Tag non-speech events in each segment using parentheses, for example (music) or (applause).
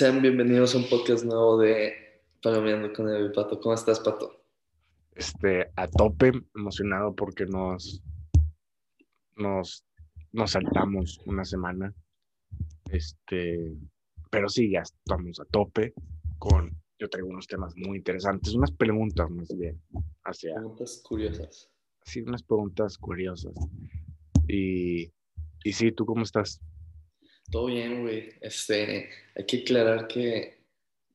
Sean bienvenidos a un podcast nuevo de Palomeando con el Pato. ¿Cómo estás, Pato? Este, a tope, emocionado porque nos, nos, nos saltamos una semana. Este, pero sí, ya estamos a tope con, yo traigo unos temas muy interesantes, unas preguntas más bien, hacia, Preguntas curiosas. sí, unas preguntas curiosas. Y, y sí, ¿tú cómo estás? Todo bien, güey. Este, hay que aclarar que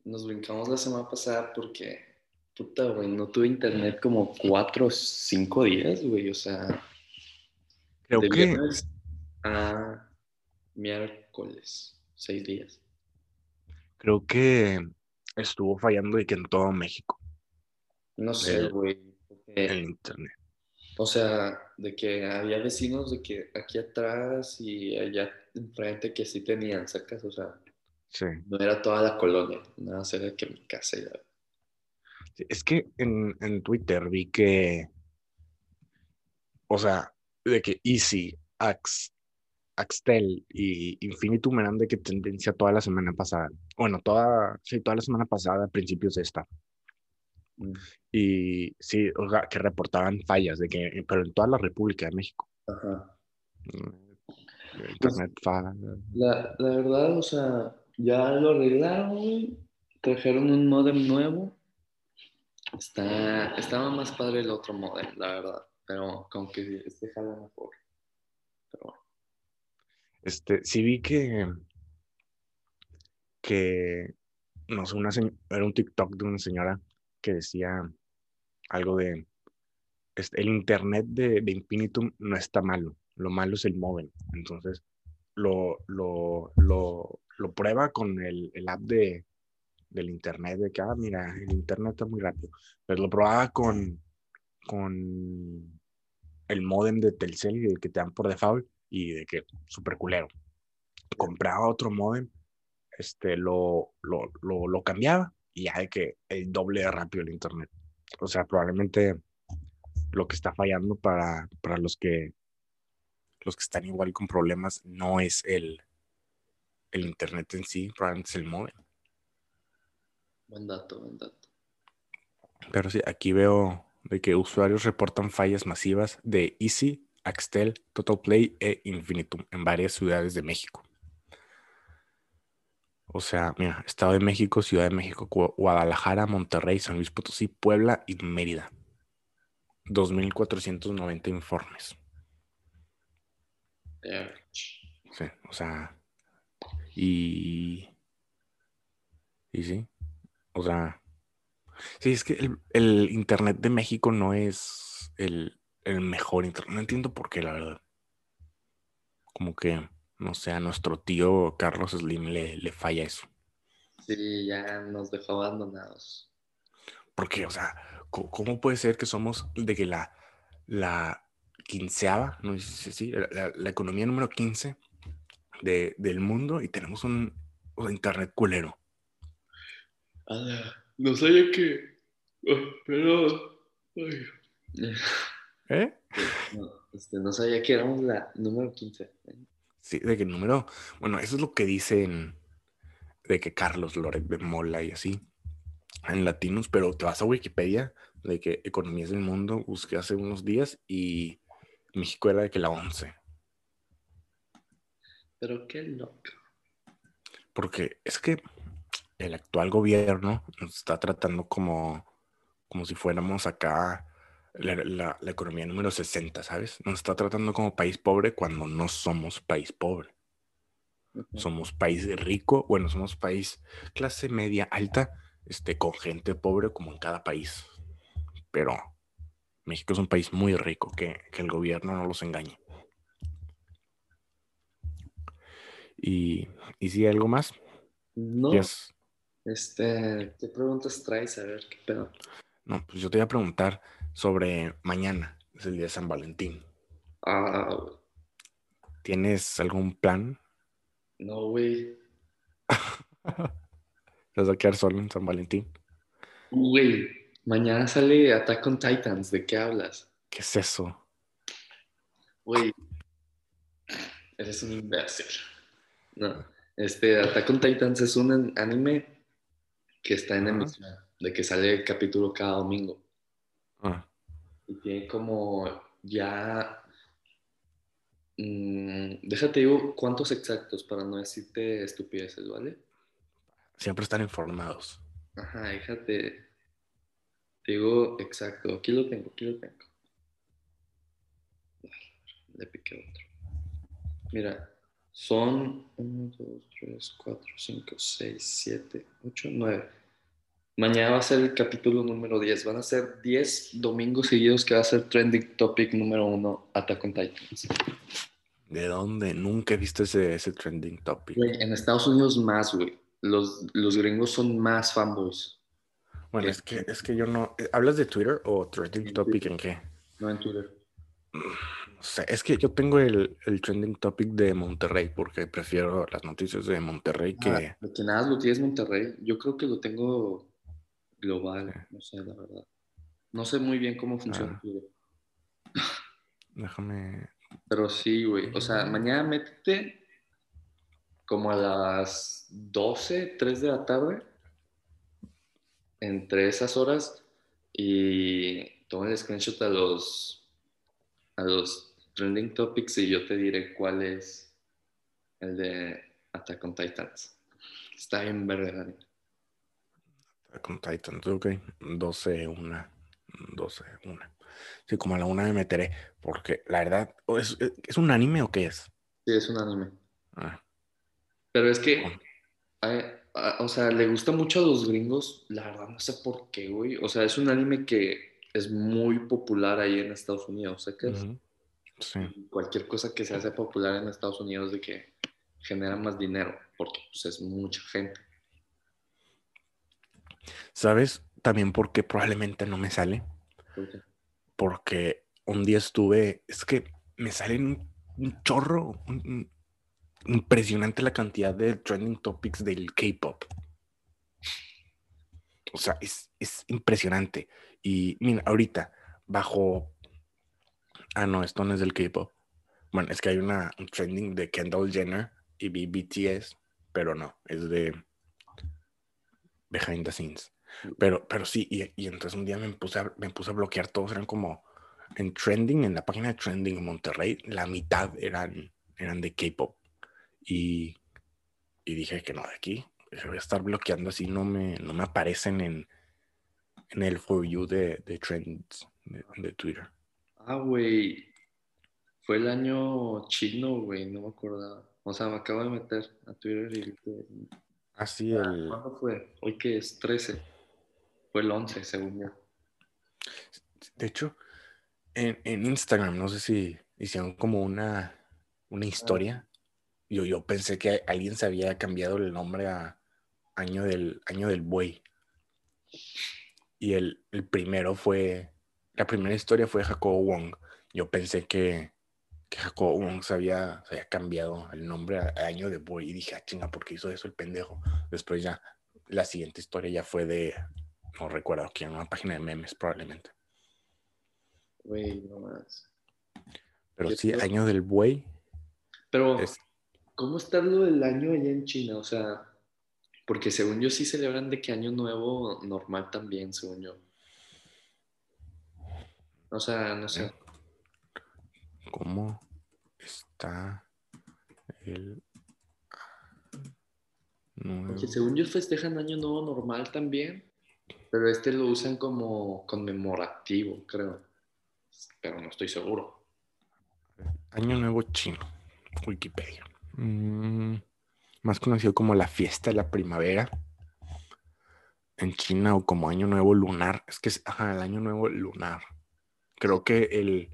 nos brincamos la semana pasada porque, puta, güey, no tuve internet como cuatro o cinco días, güey. O sea, Creo de que, viernes a miércoles, seis días. creo que estuvo fallando y que en todo México, No sé, El- güey. porque- el internet. O sea, de que había vecinos de que aquí atrás y allá enfrente que sí tenían, sacas, o sea, Sí. no era toda la colonia, nada más era que mi casa ya. Es que en, en Twitter vi que, o sea, de que Easy, Ax, Axtel y Infinitum eran de que tendencia toda la semana pasada. Bueno, toda, sí, toda la semana pasada, a principios de esta. Mm. Y sí, o sea, que reportaban fallas, de que, pero en toda la República de México. Ajá. Mm, Internet falla. La, la verdad, o sea, ya lo arreglaron. Trajeron un modem nuevo. Está, estaba más padre el otro modem, la verdad. Pero como que este jala mejor. Pero bueno. Este, sí vi que, que, no sé, una era un TikTok de una señora que decía algo de, el internet de, de Infinitum no está malo, lo malo es el móvil. Entonces, lo, lo, lo, lo prueba con el, el app de, del internet, de que, ah, mira, el internet está muy rápido. Pero lo probaba con, con el modem de Telcel, el que te dan por default, y de que súper culero. Compraba otro modem, este, lo, lo, lo, lo cambiaba y ya de que el doble de rápido el internet. O sea, probablemente lo que está fallando para, para los que los que están igual con problemas no es el, el internet en sí, probablemente es el modem. Buen dato, buen dato. Pero sí, aquí veo de que usuarios reportan fallas masivas de Easy, Axtel, Total Play e Infinitum en varias ciudades de México. O sea, mira, Estado de México, Ciudad de México, Gu- Guadalajara, Monterrey, San Luis Potosí, Puebla y Mérida. 2.490 informes. Sí, o sea, y... Y sí, o sea... Sí, es que el, el Internet de México no es el, el mejor Internet. No entiendo por qué, la verdad. Como que, no sé, a nuestro tío Carlos Slim le, le falla eso. Sí, ya nos dejó abandonados. Porque, o sea, ¿cómo puede ser que somos de que la, la quinceava, no sé si la, economía número 15 de, del mundo y tenemos un, un Internet culero? Ala, no sabía que. Ay, pero. ay. ¿Eh? No, este, no sabía que éramos la número 15. Sí, de que el número, bueno, eso es lo que dicen de que Carlos Loret de Mola y así en latinos, pero te vas a Wikipedia de que economías del mundo busqué hace unos días y México era de que la 11, Pero qué loco. porque es que el actual gobierno nos está tratando como, como si fuéramos acá la, la- la economía número 60, ¿sabes? Nos está tratando como país pobre cuando no somos país pobre. Somos país rico, bueno, somos país clase media alta, este, con gente pobre como en cada país. Pero México es un país muy rico, que, que el gobierno no los engañe. Y, y si hay algo más, No, Yes. este, ¿qué preguntas traes? A ver, qué pedo. no, pues yo te voy a preguntar sobre mañana, es el día de San Valentín. Ah, ¿Tienes algún plan? no, güey. (laughs) ¿Te vas a quedar solo en San Valentín? Güey, mañana sale Attack on Titans. ¿De qué hablas? ¿Qué es eso? Güey, eres un imbécil. No, Este, Attack on Titans es un anime que está en Ajá. emisión, de que sale el capítulo cada domingo. Y tiene como ya. mm, déjate digo cuántos exactos para no decirte estupideces, ¿vale? siempre están informados. Ajá, déjate. Te digo exacto. Aquí lo tengo, aquí lo tengo. Le piqué otro. Mira, son 1, 2, 3, 4, 5, 6, 7, 8, 9. Mañana va a ser el capítulo número 10. Van a ser 10 domingos seguidos que va a ser trending topic número 1, Attack on Titans. ¿De dónde? Nunca he visto ese, ese trending topic. Güey, en Estados Unidos más, güey. Los, los gringos son más fanboys. Bueno, ¿Qué? es que, es que yo no. eh, ¿Hablas de Twitter o trending En topic en qué? No en Twitter. No sé, es que yo tengo el, el trending topic de Monterrey porque prefiero las noticias de Monterrey que. Ah, lo que nada lo tienes Monterrey. Yo creo que lo tengo global. No sé, la verdad. No sé muy bien cómo funciona Ah. Déjame. Pero sí, güey. O sea, mañana métete como a las 12, 3 de la tarde. Entre esas horas. Y toma el screenshot a los a los trending topics y yo te diré cuál es el de Attack on Titans. Está bien verde. Con Titans, ok. 12, 1. 12, 1. Sí, como a la una me meteré. Porque la verdad, ¿o ¿es, ¿es un anime o qué es? Sí, es un anime. Ah, Pero es que, eh, o sea, le gusta mucho a los gringos. La verdad, no sé por qué, güey. O sea, es un anime que es muy popular ahí en Estados Unidos. Que ujú. Sí. cualquier cosa que se hace popular en Estados Unidos de que genera más dinero, porque pues, es mucha gente. ¿Sabes también por qué probablemente no me sale? Porque- Porque un día estuve, es que me salen un, un chorro, un- un- impresionante la cantidad de trending topics del K-pop. O sea, es, es impresionante. Y mira, ahorita, bajo... Ah, no, esto no es del K-pop. Bueno, es que hay una un trending de Kendall Jenner y BTS, pero no, es de Behind the Scenes. Pero, pero sí, y, y entonces un día me puse, a, me puse a bloquear todos, eran como en trending, en la página de trending en Monterrey, la mitad eran, eran de K-pop. Y, y dije que no, de aquí voy a estar bloqueando así, no me, no me aparecen en, en el For You de, de trends de, de Twitter. Ah, güey. Fue el año chino, güey. No me acordaba. O sea, me acabo de meter a Twitter y... Así el... ¿Cuándo fue? Hoy que es 13. Fue el 11, según yo. De hecho, en, en Instagram, no sé si hicieron como una, una historia. Yo, yo pensé que alguien se había cambiado el nombre a Año del, año del Buey. Y el, el primero fue, la primera historia fue Jacobo Wong. Yo pensé que, que Jacobo Wong se había, se había cambiado el nombre a, a Año del Buey. Y dije, ah, chinga, ¿por qué hizo eso el pendejo? Después ya, la siguiente historia ya fue de, no recuerdo quién, una página de memes probablemente. Güey, no más. Pero Yo sí, año del buey. Pero, Es, ¿cómo está lo del año allá en China? O sea, porque según yo sí celebran de que año nuevo normal también, según yo. O sea, no sé. ¿Cómo está el nuevo? Porque según yo festejan año nuevo normal también, pero este lo usan como conmemorativo, creo. Pero no estoy seguro. Año nuevo chino. Wikipedia. Mm, más conocido como la fiesta de la primavera. En China o como año nuevo lunar. Es que es ajá, el año nuevo lunar. Creo que el,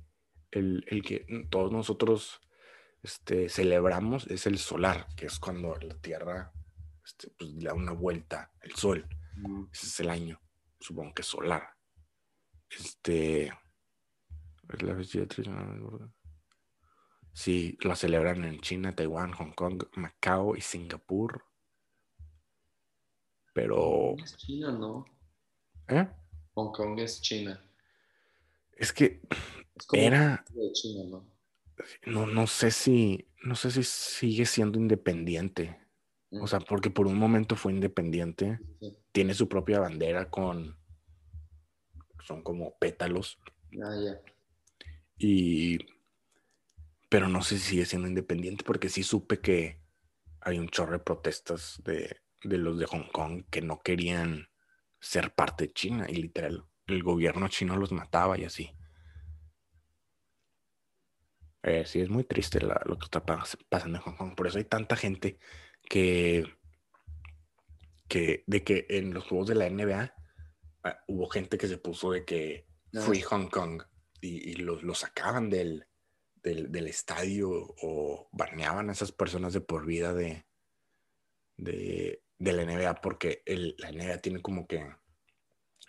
el, el que todos nosotros este, celebramos es el solar, que es cuando la Tierra este, pues, le da una vuelta, el sol. Ese es el año, supongo que solar. Este. Sí, lo celebran en China, Taiwán, Hong Kong, Macao y Singapur. Pero. Es China, ¿no? ¿eh? Hong Kong es China. Es que Es como era. de China, ¿no? No, no sé si. No sé si sigue siendo independiente. O sea, porque por un momento fue independiente. Sí. Tiene su propia bandera con. Son como pétalos. Ah, ya. Y. Pero no sé si sigue siendo independiente porque sí supe que hay un chorro de protestas de, de los de Hong Kong que no querían ser parte de China y literal el gobierno chino los mataba y así. Eh, sí, es muy triste la- lo que está pas- pasando en Hong Kong. Por eso hay tanta gente que, que de que en los juegos de la NBA ah, hubo gente que se puso de que Ah, Free. Hong Kong y, y los, los sacaban del, del, del estadio o baneaban a esas personas de por vida de, de, de la NBA porque el, la NBA tiene como que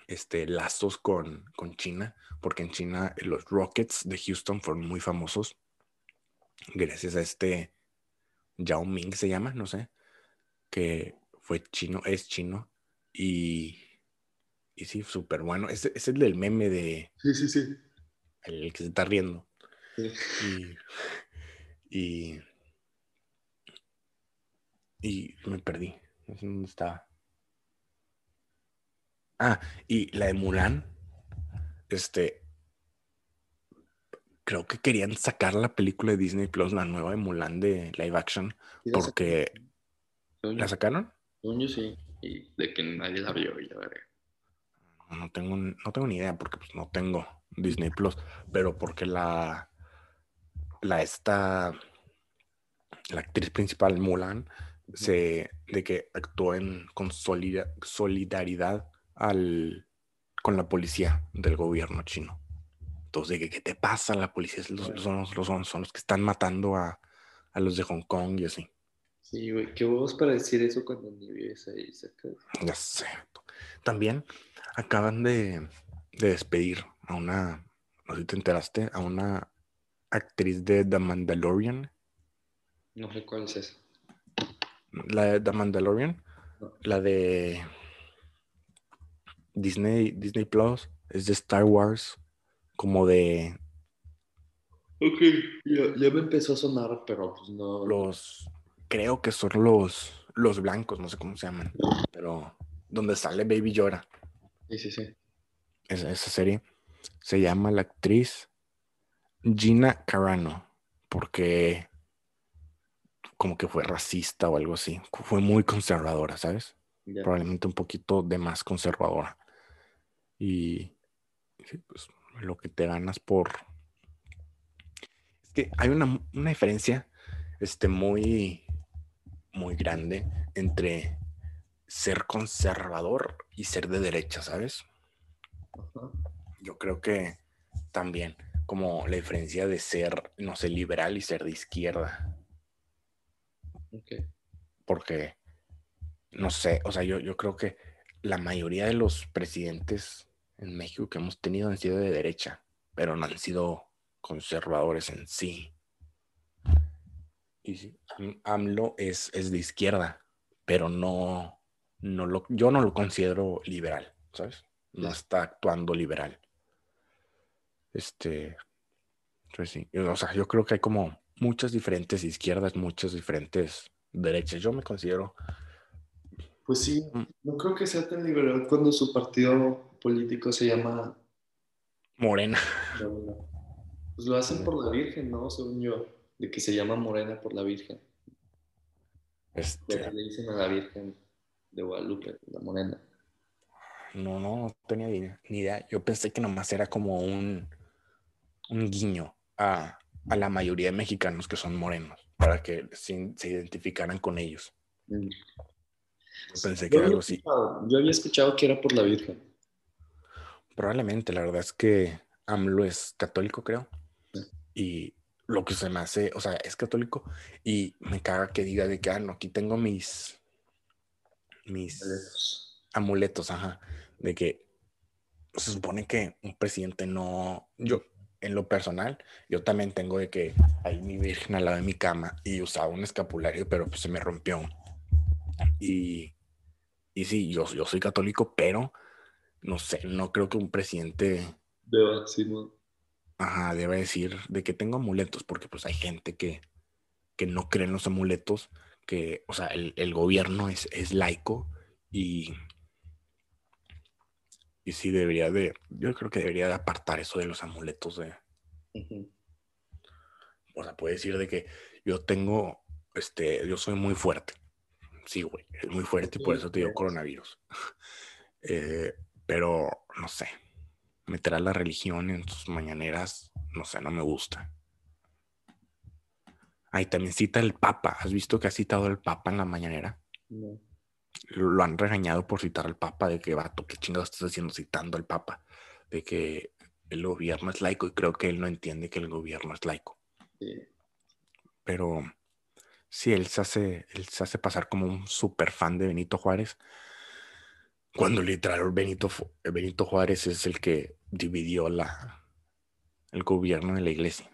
este, lazos con, con China, porque en China los Rockets de Houston fueron muy famosos gracias a este Yao Ming se llama, no sé, que fue chino, es chino y, y sí, súper bueno. Ese es el del meme de Sí, sí, sí. el que se está riendo. Sí. Y, y, y me perdí. No sé dónde estaba. Ah, y la de Mulan. Este. Creo que querían sacar la película de Disney Plus, la nueva de Mulan de live action, Sí, la porque sacaron. La sacaron. yo sí. Y de que nadie la vio y la verga. No tengo, no tengo ni idea porque pues, no tengo Disney Plus, pero porque la, la esta, la actriz principal Mulan, se, de que actuó en, con solida- solidaridad al, con la policía del gobierno chino. Entonces, de que, ¿qué te pasa? La policía los- son, los- los- son, son los que están matando a, a los de Hong Kong y así. Sí, güey. ¿Qué huevos para decir eso cuando ni vives ahí cerca? Ya sé. También acaban de, de despedir a una, no sé si te enteraste, a una actriz de The Mandalorian. No sé cuál es esa. La de The Mandalorian, No. la de Disney, Disney Plus, es de Star Wars, como de Ok. Ya, ya me empezó a sonar, pero pues no. los, creo que son los, los blancos, no sé cómo se llaman, pero donde sale Baby Yoda. Sí, sí, sí. esa, esa serie se llama la actriz Gina Carano, porque como que fue racista o algo así. Fue muy conservadora, ¿sabes? Probablemente un poquito de más conservadora. Y sí, pues, lo que te ganas por... Es que hay una, una diferencia este, muy, muy grande entre ser conservador y ser de derecha, ¿sabes? Yo creo que también como la diferencia de ser, no sé, liberal y ser de izquierda, porque, no sé, o sea, yo, yo creo que la mayoría de los presidentes en México que hemos tenido han sido de derecha, pero no han sido conservadores en sí. Y sí, Am- AMLO es, es de izquierda, pero no, no lo, yo no lo considero liberal, ¿sabes? No está actuando liberal. Este, pues sí, o sea, yo creo que hay como muchas diferentes izquierdas, muchas diferentes derechas. Yo me considero, Pues sí, Mm. no creo que sea tan liberal cuando su partido político se llama. morena. Morena. Pues lo hacen por la Virgen, ¿no? Según yo. De que se llama Morena por la Virgen. Este, le dicen a la Virgen de Guadalupe, la Morena. no, no, no tenía ni, idea. Yo pensé que nomás era como un, un guiño a, a la mayoría de mexicanos que son morenos, para que se, se identificaran con ellos. Mm. Pensé que Yo era algo así. yo había escuchado que era por la Virgen. Probablemente, la verdad es que AMLO es católico, creo. Y lo que se me hace, o sea, es católico y me caga que diga de que, ah, no, aquí tengo mis, mis Boletos. amuletos, ajá, de que se supone que un presidente no, yo, en lo personal, yo también tengo de que hay mi virgen al lado de mi cama y usaba un escapulario, pero pues se me rompió. Y, y sí, yo, yo soy católico, pero no sé, no creo que un presidente De Simón. ajá, debe decir de que tengo amuletos, porque pues hay gente que, que no cree en los amuletos, que, o sea, el, el gobierno es, es laico y, y sí debería de, yo creo que debería de apartar eso de los amuletos de, o sea, puede decir de que yo tengo, este, yo soy muy fuerte. Sí, güey, es muy fuerte y por Sí, eso te dio coronavirus. (laughs) Eh, pero, no sé, meter a la religión en sus mañaneras, no sé, no me gusta. Ahí también cita el Papa. ¿Has visto que ha citado el Papa en la mañanera? No. Lo han regañado por citar al Papa, de que, vato, ¿qué chingados estás haciendo citando al Papa? De que el gobierno es laico y creo que él no entiende que el gobierno es laico. Sí. pero sí, él se hace, él se hace pasar como un super fan de Benito Juárez, cuando literal Benito, Benito Juárez es el que dividió la, el gobierno de la iglesia.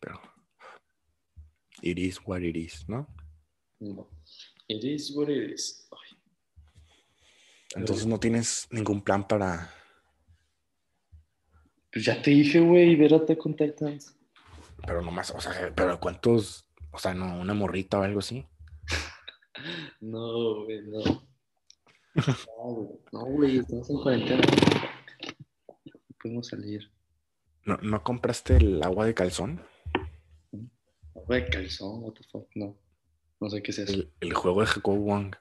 Pero it is what it is, ¿no? No. It is what it is. Ay, Entonces no tienes ningún plan para... Pues ya te dije, güey, ver Attack on Titans. Pero nomás, o sea, pero ¿cuántos? O sea, no, una morrita o algo así. (laughs) No, güey, no. No, güey, no, estamos en cuarentena. No podemos salir. ¿No, no compraste el agua de calzón? Agua de calzón, what the fuck, no. No sé qué es eso. El, el juego de Jacob Wong.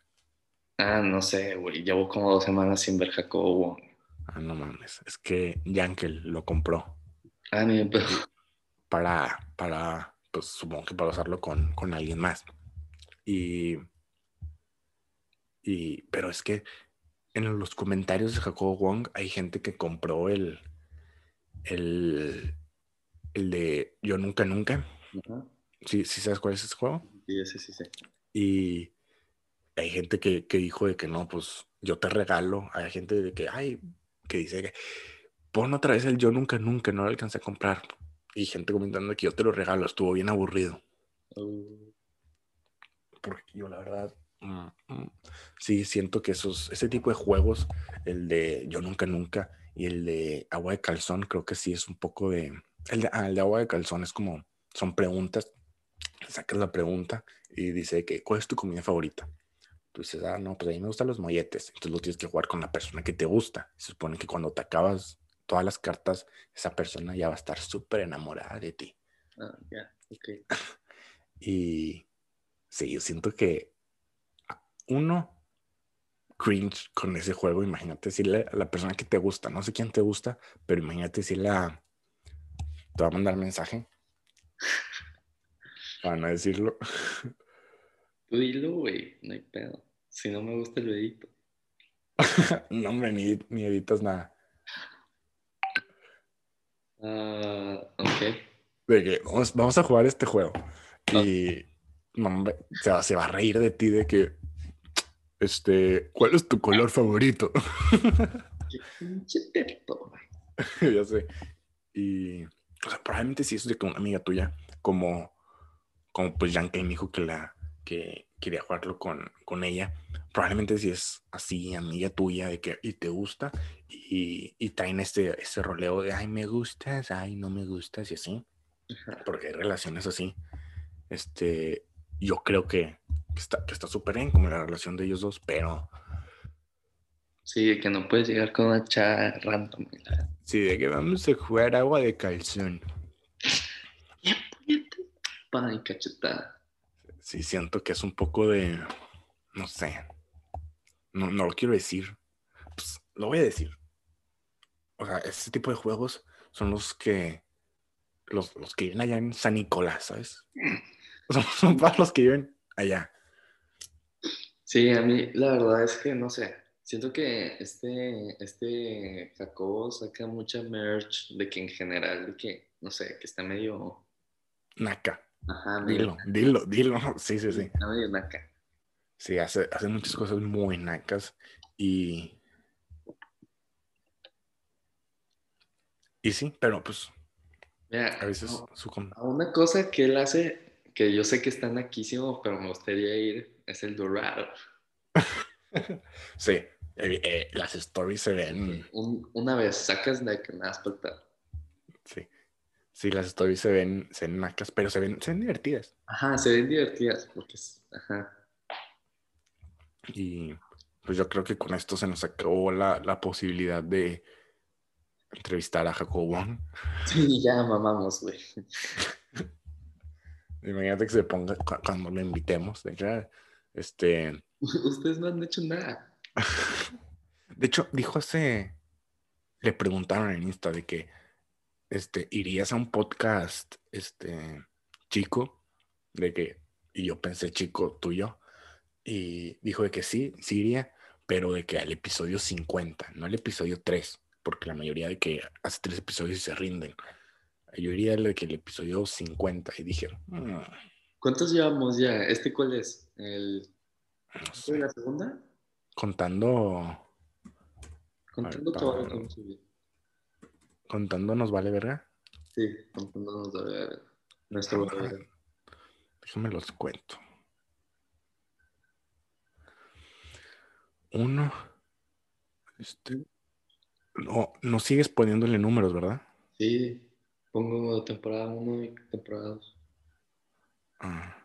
Ah, no sé, güey. Llevo como dos semanas sin ver Jacobo. Ah, no mames. Es que Yankel lo compró. Ah, ni pero para, para, pues supongo que para usarlo con, con alguien más. Y, y, pero es que en los comentarios de Jacobo Wong hay gente que compró el, el, el de Yo Nunca Nunca. Ajá. ¿Sí, sí sabes cuál es ese juego? Sí, ese sí, sí. Y hay gente que, que dijo de que no, pues yo te regalo. Hay gente de que, ay, que dice que pon otra vez el Yo Nunca Nunca, no lo alcancé a comprar. Y gente comentando que yo te lo regalo, estuvo bien aburrido. Uh, Porque yo la verdad, mm, mm, sí siento que esos, ese tipo de juegos, el de Yo Nunca Nunca y el de Agua de Calzón, creo que sí es un poco de... El de, ah, el de Agua de Calzón es como, son preguntas, sacas la pregunta y dice que, ¿cuál es tu comida favorita? Tú dices, ah, no, pues a mí me gustan los molletes. Entonces lo tienes que jugar con la persona que te gusta. Se supone que cuando te acabas todas las cartas, esa persona ya va a estar súper enamorada de ti. ah, ya, ok. (laughs) Y sí, yo siento que uno cringe con ese juego. Imagínate decirle a la persona que te gusta, no sé quién te gusta, pero imagínate decirle a. Te va a mandar mensaje. Para no decirlo. (laughs) Tú dilo, güey, no hay pedo. Si no me gusta el dedito. (laughs) no, hombre, ni, ni editas nada. Ah, ok. De que vamos, vamos a jugar este juego. Y no, hombre, se, va, se va a reír de ti de que. Este, ¿cuál es tu color favorito? (laughs) Ya sé. Y, o sea, probablemente si es de una amiga tuya, como, como pues Yankee me dijo que la, que quería jugarlo con, con ella, probablemente si es así, amiga tuya, de que, y te gusta, y, y traen este, este roleo de, ay, me gustas, ay, no me gustas, y así, Ajá. porque hay relaciones así, este, yo creo que que está que está súper bien como la relación de ellos dos, pero Sí, que no puedes llegar con una chava random. verdad. sí, de que vamos a jugar agua de calzón. Ya, puñete. Pa, y cachetada. sí siento que es un poco de, no sé, no, no lo quiero decir, pues lo voy a decir. O sea, ese tipo de juegos son los que, los, los que viven allá en San Nicolás, ¿sabes? (laughs) Son, son para los que viven allá. Sí, a mí la verdad es que no sé. Siento que este, este Jacobo saca mucha merch de que en general, de que, no sé, que está medio. Naca, Ajá, medio. dilo, dilo, dilo. (laughs) Sí, sí, sí. Está medio naca. Sí, hace, hace muchas cosas muy nacas y... Y sí, pero pues Mira, a veces no, su... a una cosa que él hace, que yo sé que está naquísimo, pero me gustaría ir, es el Dorado. (laughs) Sí, eh, eh, las stories se ven... Un- una vez sacas de que por tal. Sí, sí, las stories se ven, se ven nacas, pero se ven, se ven divertidas. Ajá, se ven divertidas, porque es, ajá. Y pues yo creo que con esto se nos acabó la, la posibilidad de entrevistar a Jacob Wong. (laughs) Sí, ya mamamos, güey. (laughs) Imagínate que se ponga cu- cuando lo invitemos. De hecho, este, Ustedes no han hecho nada. (laughs) de hecho, dijo hace, le preguntaron en Insta de que, este, irías a un podcast, este, chico, de que, y yo pensé chico tuyo, y dijo de que sí, sí iría, pero de que al episodio 50, no al episodio 3, porque la mayoría de que hace tres episodios y se rinden. Yo iría al que el episodio 50 y dije, "Mm, ¿Cuántos llevamos ya? ¿Este cuál es? ¿El no sé". la segunda? contando, Contando todo pa- lo que hemos subido. contando nos vale verga. Sí, nuestro. Déjame los cuento. Uno. Este. No, no sigues poniéndole números, ¿verdad? Sí, pongo temporada 1 y temporada 2. Ah.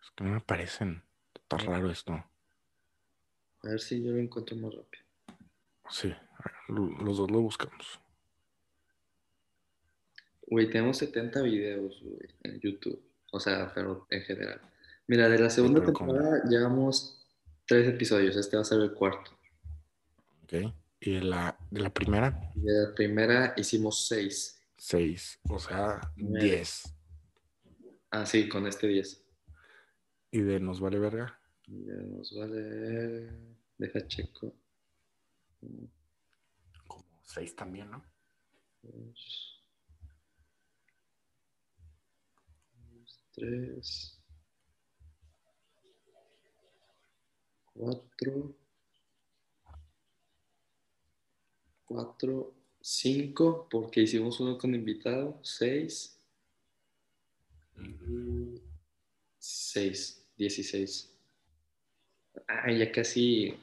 Es que no me parecen. Está raro esto. A ver si yo lo encuentro más rápido. Sí, lo- los dos lo buscamos. Güey, tenemos 70 videos güey, en YouTube. O sea, pero en general. Mira, de la segunda temporada llevamos tres episodios. Este va a ser el cuarto. ¿Ok? Y la, de la primera, de la primera hicimos seis. seis. O sea, diez. Ah, sí, con este 10. Y de nos vale verga. Ya nos vale. Deja checo. Como seis también, ¿no? dos, dos, tres, cuatro, cuatro, cinco, porque hicimos uno con invitado, seis, y seis, dieciséis. Ah, ya casi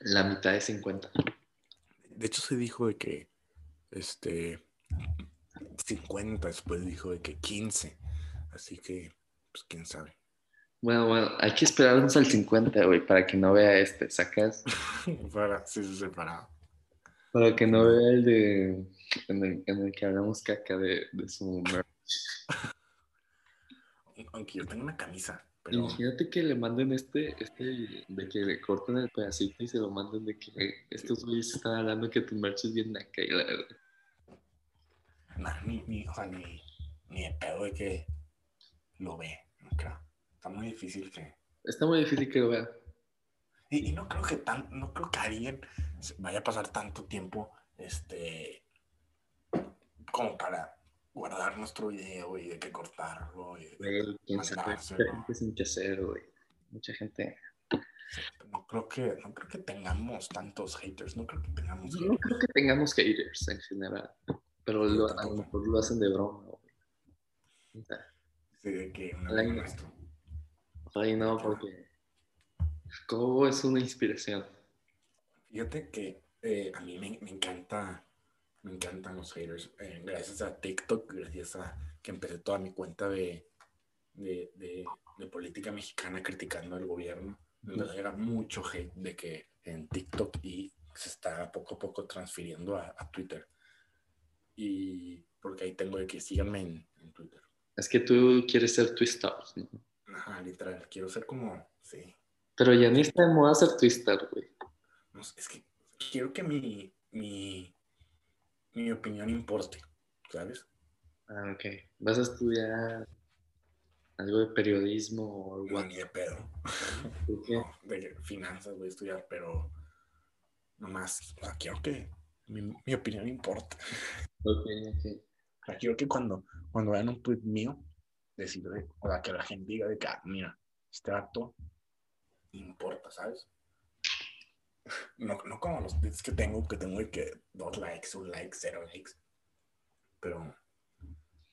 la mitad de 50. De hecho, se dijo de que este 50, después dijo de que 15. Así que, pues quién sabe. Bueno, bueno, hay que esperarnos al 50, güey, para que no vea este, ¿sacas? (laughs) Para, sí, sí, separado. Para que no vea el de. En el, en el que hablamos caca de, de su merch. Aunque yo tengo una camisa, pero Imagínate que le manden este, este, de que le corten el pedacito y se lo manden de que estos güeyes están hablando que tu merch es bien naca y la verdad. nah, ni, ni, o sea, ni, ni de pedo de que lo ve. Creo. Está muy difícil que. Está muy difícil que lo vea. Y, y no creo que tan, no creo que alguien vaya a pasar tanto tiempo, este, como para guardar nuestro video y de que cortarlo. Y Güey, quién sabe. Mandárselo. Mucha gente güey. Mucha. No creo que, no creo que tengamos tantos haters, no creo que tengamos No, no creo que tengamos haters en general. Pero lo- a lo mejor lo hacen de broma, güey. O sea, Sí, de que no. Ay, no, porque Cobo es una inspiración. Fíjate que eh, a mí me, me encanta, me encantan los haters. Eh, gracias a TikTok, gracias a que empecé toda mi cuenta de, de, de- de política mexicana criticando al gobierno, me empezó a llegar mucho hate de que en TikTok y se está poco a poco transfiriendo a, a Twitter. Y porque ahí tengo de que síganme en, en Twitter. Es que tú quieres ser Twister, ¿no? Ajá, literal, quiero ser como, sí, Pero ya ni está de moda ser Twister, güey. No es que quiero que mi, mi, mi opinión importe, ¿sabes? Ah, ok. ¿Vas a estudiar algo de periodismo o algo No, ni de pedo. ¿Por qué? No, de finanzas voy a estudiar, pero nomás o sea, quiero que mi, mi opinión importe. Ok, ok. O sea, quiero que cuando, cuando vean un tweet mío, decir, de- o sea, que la gente diga de que, ah, mira, este acto importa, ¿sabes? No, no como los tweets que tengo, que tengo que dos likes, un like, cero likes. Pero,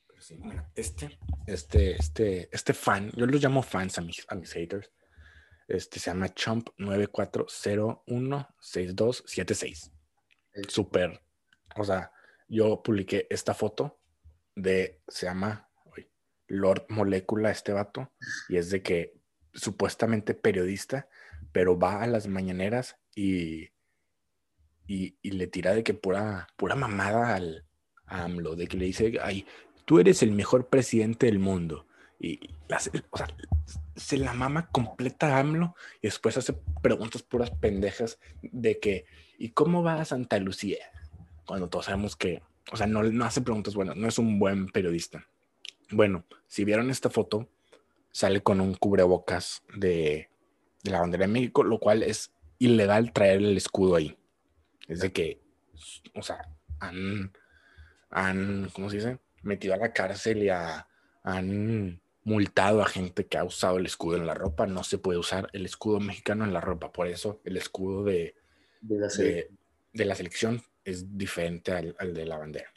pero sí, mira, este, este, este, este fan, yo los llamo fans a mis, a mis haters. Este se llama Chump94016276. Súper, o sea, yo publiqué esta foto de, se llama Lord Molecula, este vato, y es de que supuestamente periodista, pero va a las mañaneras y, y, le tira de que pura, pura mamada al a AMLO, de que le dice, ay, tú eres el mejor presidente del mundo. Y, o sea, se la mama completa AMLO y después hace preguntas puras pendejas de que, ¿y cómo va a Santa Lucía? Cuando todos sabemos que, o sea, no, no hace preguntas buenas, no es un buen periodista. Bueno, si vieron esta foto, sale con un cubrebocas de, de la bandera de México, lo cual es ilegal traer el escudo ahí. Es de que, o sea, han, han, ¿cómo se dice? Metido a la cárcel y han multado a gente que ha usado el escudo en la ropa. No se puede usar el escudo mexicano en la ropa. Por eso el escudo de, De la de, serie. de la selección es diferente al, al de la bandera.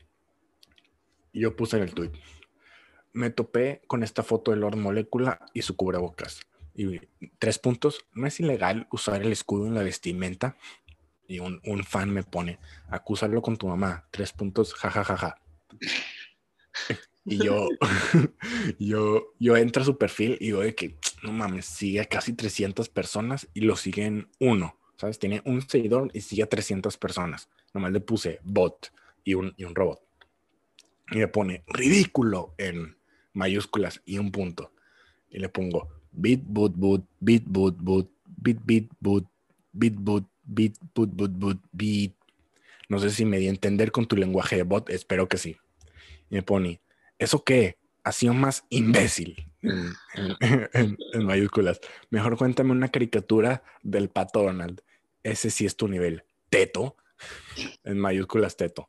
Y yo puse en el tweet. Me topé con esta foto de Lord Molecula y su cubrebocas. Y tres puntos. No es ilegal usar el escudo en la vestimenta. Y un, un fan me pone, acúsalo con tu mamá. Tres puntos, jajajaja. Y yo, (laughs) yo, yo entro a su perfil y veo que, no mames, sigue a casi 300 personas y lo siguen uno, ¿sabes? Tiene un seguidor y sigue a 300 personas. Nomás le puse bot y un, y un robot. Y me pone ridículo en mayúsculas y un punto. Y le pongo bit, boot, boot, bit, boot, boot, bit, bit, boot, bit, boot, bit, boot, boot, boot, bit. No sé si me di a entender con tu lenguaje de bot, espero que sí. Y me pone, ¿eso qué? Ha sido más imbécil en- en (laughs) mayúsculas. Mejor cuéntame una caricatura del pato Donald. Ese sí es tu nivel. Teto. En mayúsculas teto.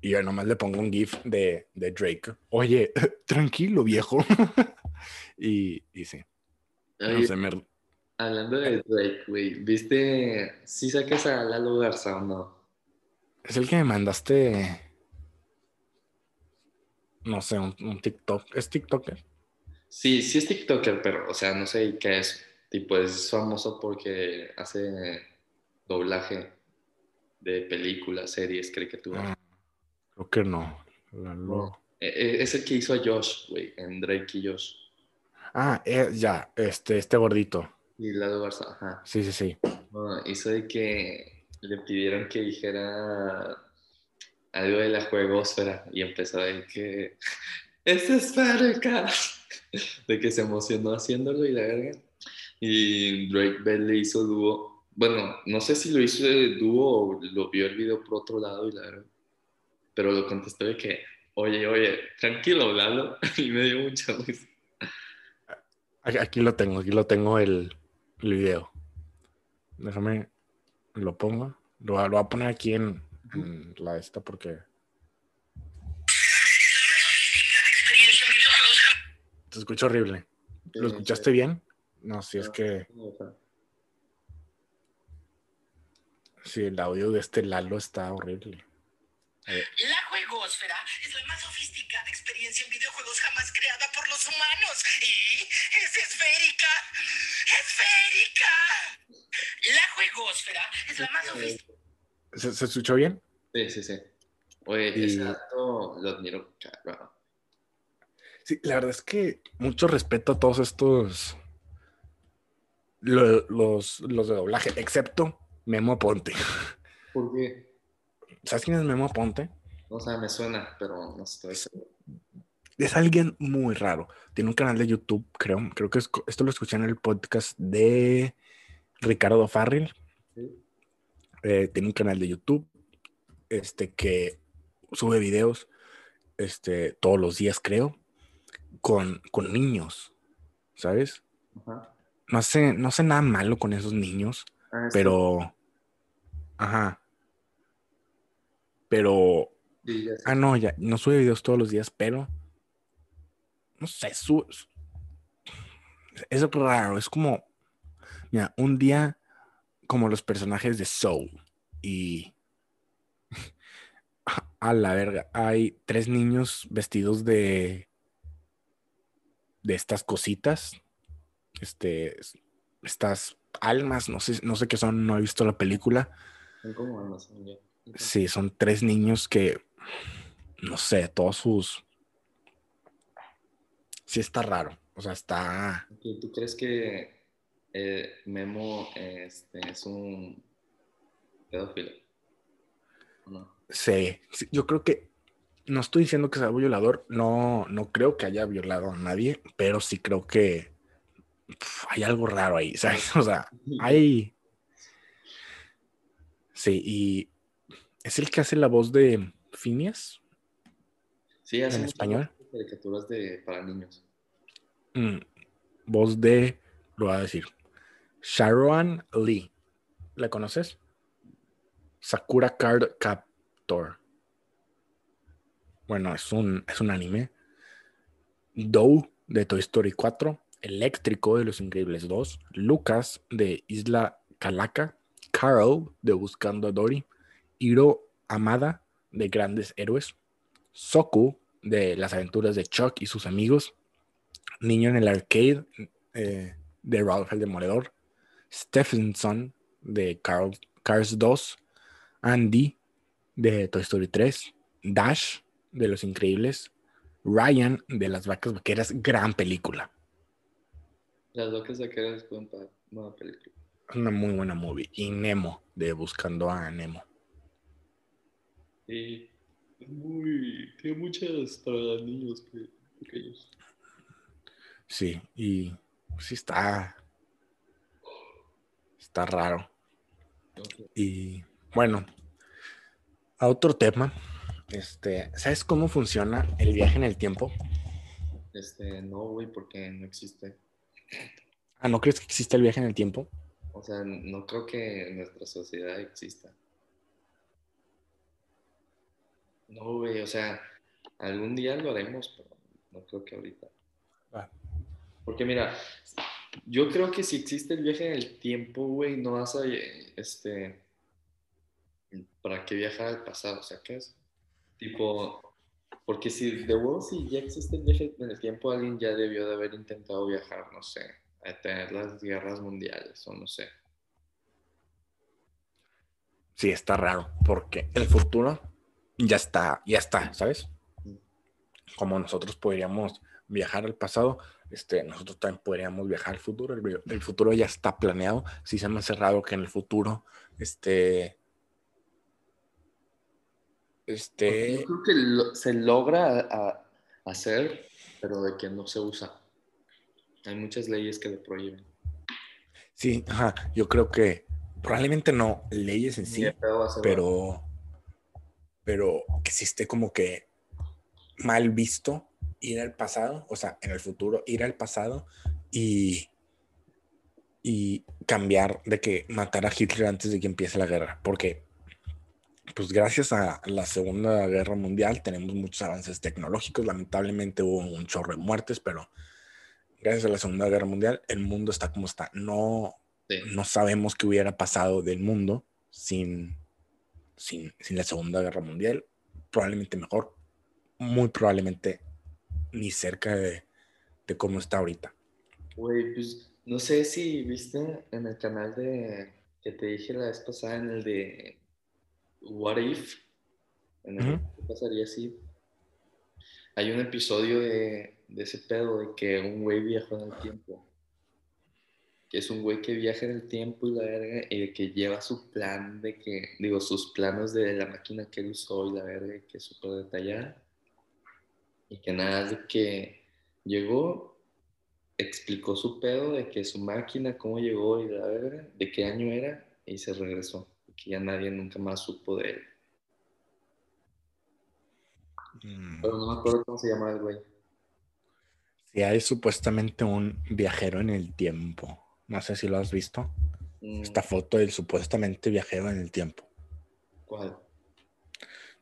Y yo nomás le pongo un GIF de, de Drake. Oye, (laughs) tranquilo, viejo. (laughs) y, y sí. No sé, me- hablando de Drake, güey, ¿viste? ¿Sí sacas a Lalo Garza o no? es el que me mandaste. No sé, un, un TikTok. ¿Es TikToker? Sí, sí es TikToker, pero, o sea, no sé qué es. Tipo, es famoso porque hace doblaje de películas, series, caricaturas. Ah, creo que no. Lalo- Eh, eh, Es el que hizo a Josh, güey, en Drake y Josh. Ah, eh, ya, este, este gordito. Y Lalo Garza, ajá. Sí, sí, sí. No, hizo de que le pidieron que dijera algo de la juegosfera y empezó de que (laughs) es esférica (laughs) de que se emocionó haciéndolo y la verga y Drake Bell le hizo dúo bueno no sé si lo hizo de dúo o lo vio el video por otro lado y la verga pero lo contestó de que oye oye tranquilo Lalo (laughs) y me dio mucha risa Aquí- lo tengo, aquí lo tengo el, el video. Déjame, lo pongo. Lo, voy a- lo voy a poner aquí en, en la esta porque. Se escucha horrible. ¿Lo escuchaste bien? No, si es que. Sí, el audio de este Lalo está horrible. La juegosfera es la más sofisticada experiencia en videojuegos jamás creada por los humanos y es esférica. ¡Esférica! La juegosfera es la más sofisticada. ¿Se, se escuchó bien? sí sí sí oye Y- ese dato lo admiro cabrón Sí, la verdad es que mucho respeto a todos estos. lo- los, los de doblaje, excepto Memo Ponte. ¿por qué? ¿Sabes quién es Memo Ponte? O sea, me suena, pero no estoy seguro. Es alguien muy raro. Tiene un canal de YouTube, creo. Creo que es- esto lo escuché en el podcast de Ricardo Farril. Sí. Eh, tiene un canal de YouTube este, que sube videos este, todos los días, creo, con, con niños, ¿sabes? Ajá. No hace, no hace nada malo con esos niños, Ah, pero... Ajá. Pero sí, ya. Ah, no, ya, no sube videos todos los días, pero no sé, su, su- es raro, es como, mira, un día como los personajes de Soul y (laughs) a la verga, hay tres niños vestidos de de estas cositas, este, estas almas, no sé, no sé qué son, no he visto la película. Son como almas, ya. Sí, son tres niños que, no sé, todos sus... Sí está raro. O sea, está... ¿Tú tú crees que eh, Memo este, es un pedófilo? ¿O no? Sí, sí, yo creo que no estoy diciendo que sea violador, no, no creo que haya violado a nadie, pero sí creo que pf, hay algo raro ahí, (laughs) ¿sabes? O sea, (laughs) hay... Sí, y es el que hace la voz de Phineas Sí, hace en español. caricaturas de, para niños. Mm, voz de, lo voy a decir, Sharon Lee. ¿La conoces? Sakura Card Captor. Bueno, es un, es un anime. Doe de Toy Story 4. Eléctrico de Los Increíbles 2. Lucas de Isla Calaca. Carl de Buscando a Dory. Hiro Amada de Grandes Héroes. Soku de Las Aventuras de Chuck y sus amigos. Niño en el Arcade eh, de Ralph el Demoledor. Stephenson de Carl, Cars 2. Andy de Toy Story 3. Dash de Los Increíbles. Ryan de Las Vacas Vaqueras. Gran película. Las locas vaqueras buena, película. Una muy buena movie. Y Nemo de Buscando a Nemo. Y es muy. Tiene muchas para niños pe- pequeños. Sí, y sí está. Está raro. Y bueno, a otro tema. Este, ¿sabes cómo funciona el viaje en el tiempo? Este, no, güey, porque no existe. Ah, ¿no crees que existe el viaje en el tiempo? O sea, no creo que en nuestra sociedad exista. No, güey, o sea, algún día lo haremos, pero no creo que ahorita. Ah. Porque mira, yo creo que si existe el viaje en el tiempo, güey, no vas a, este, ¿para qué viajar al pasado? O sea, ¿qué es? Tipo, porque si de huevo si ya existe el viaje en el tiempo, alguien ya debió de haber intentado viajar, no sé, a tener las guerras mundiales o no sé. Sí, está raro, porque el futuro ya está, ya está, ¿sabes? Como nosotros podríamos viajar al pasado, este, nosotros también podríamos viajar al futuro. El, el futuro ya está planeado. Sí se me hace raro que en el futuro, este, este, Yo creo que lo- se logra a- a- hacer, pero de que no se usa. Hay muchas leyes que lo prohíben. sí, ajá, yo creo que probablemente no leyes en sí, pero, pero que sí esté como que mal visto ir al pasado, o sea, en el futuro ir al pasado y, y cambiar de que matar a Hitler antes de que empiece la guerra, porque pues gracias a la Segunda Guerra Mundial tenemos muchos avances tecnológicos, lamentablemente hubo un chorro de muertes, pero gracias a la Segunda Guerra Mundial el mundo está como está. No, Sí. no sabemos qué hubiera pasado del mundo sin, sin, sin la Segunda Guerra Mundial. Probablemente mejor, muy probablemente ni cerca de, de cómo está ahorita. Güey, pues no sé si viste en el canal de que te dije la vez pasada, en el de What If, en el. ¿qué pasaría si? Hay un episodio de, de ese pedo de que un güey viajó en el tiempo. Que es un güey que viaja en el tiempo y la verga, y que lleva su plan de que, digo, sus planos de la máquina que él usó y la verga, y que es súper detallada. Y que nada, de que llegó, explicó su pedo de que su máquina, cómo llegó y la verga, de qué año era, y se regresó. Y que ya nadie nunca más supo de él. Mm. Pero no me acuerdo cómo se llama el güey. Si hay supuestamente un viajero en el tiempo. No sé si lo has visto. Mm, Esta foto del supuestamente viajero en el tiempo. ¿Cuál?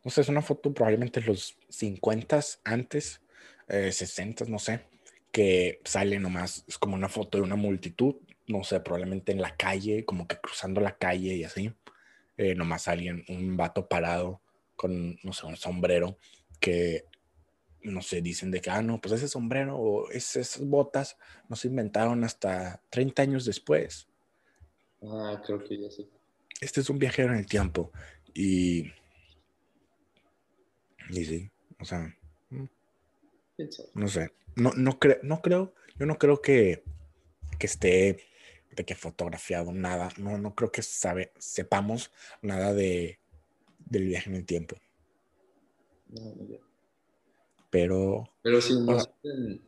No sé, es una foto probablemente los 50 antes, eh, 60, no sé, que sale nomás, es como una foto de una multitud, no sé, probablemente en la calle, como que cruzando la calle y así. Eh, nomás alguien, un vato parado con, no sé, un sombrero que, no sé, dicen de que, ah, no, pues ese sombrero o es- esas botas no se inventaron hasta 30 años después. Ah, creo que ya sé. Este es un viajero en el tiempo y... Y sí, o sea, ¿Quién sabe? no sé, no, no, creo no creo yo no creo que, que esté de que fotografiado nada. No, no creo que sabe, sepamos nada de, del viaje en el tiempo. No, no. Pero, Pero sí, no O sea- soy-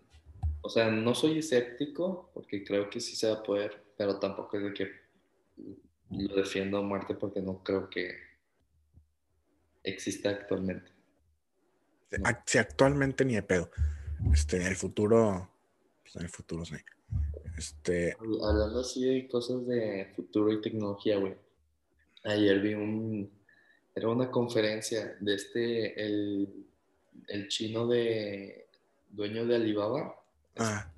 o sea, no soy escéptico porque creo que sí se va a poder, pero tampoco es de que lo defiendo a muerte porque no creo que exista actualmente. No. si actualmente ni de pedo. Este, en el futuro, pues en el futuro sí. Este, Hablando así de cosas de futuro y tecnología, güey. Ayer vi un, era una conferencia de este, el, el chino de, dueño de Alibaba. ah,